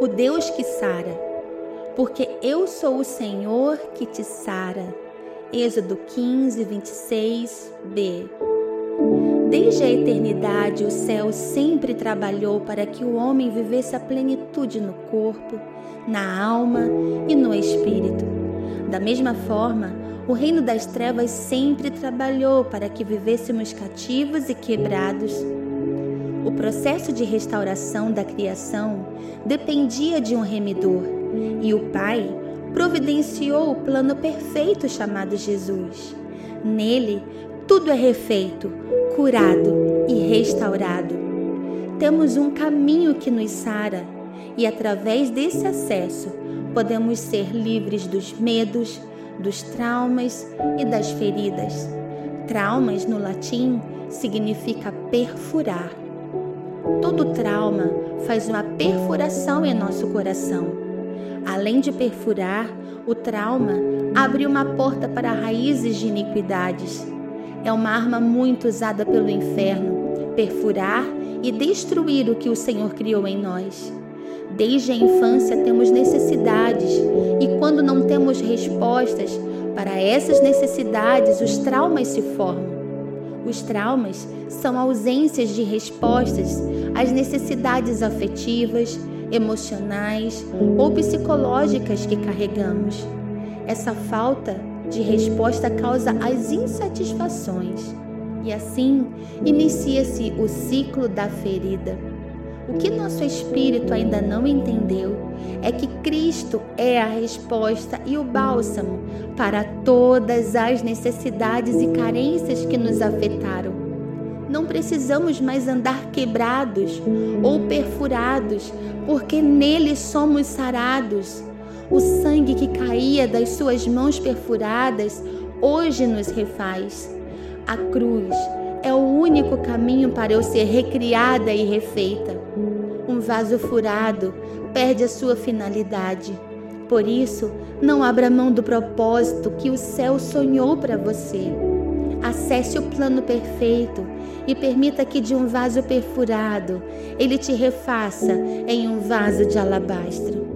o Deus que sara, porque eu sou o Senhor que te sara. Êxodo 15, 26b. Desde a eternidade, o céu sempre trabalhou para que o homem vivesse a plenitude no corpo, na alma e no espírito. Da mesma forma, o reino das trevas sempre trabalhou para que vivêssemos cativos e quebrados o processo de restauração da criação dependia de um remidor, e o Pai providenciou o plano perfeito chamado Jesus. Nele, tudo é refeito, curado e restaurado. Temos um caminho que nos sara, e através desse acesso podemos ser livres dos medos, dos traumas e das feridas. Traumas no latim significa perfurar Todo trauma faz uma perfuração em nosso coração. Além de perfurar, o trauma abre uma porta para raízes de iniquidades. É uma arma muito usada pelo inferno, perfurar e destruir o que o Senhor criou em nós. Desde a infância temos necessidades e quando não temos respostas para essas necessidades, os traumas se formam. Os traumas são ausências de respostas às necessidades afetivas, emocionais ou psicológicas que carregamos. Essa falta de resposta causa as insatisfações e assim inicia-se o ciclo da ferida. O que nosso espírito ainda não entendeu é que Cristo é a resposta e o bálsamo para todas as necessidades e carências que nos afetaram. Não precisamos mais andar quebrados ou perfurados, porque nele somos sarados. O sangue que caía das suas mãos perfuradas hoje nos refaz. A cruz é o único caminho para eu ser recriada e refeita. Um vaso furado perde a sua finalidade. Por isso, não abra mão do propósito que o céu sonhou para você. Acesse o plano perfeito e permita que de um vaso perfurado ele te refaça em um vaso de alabastro.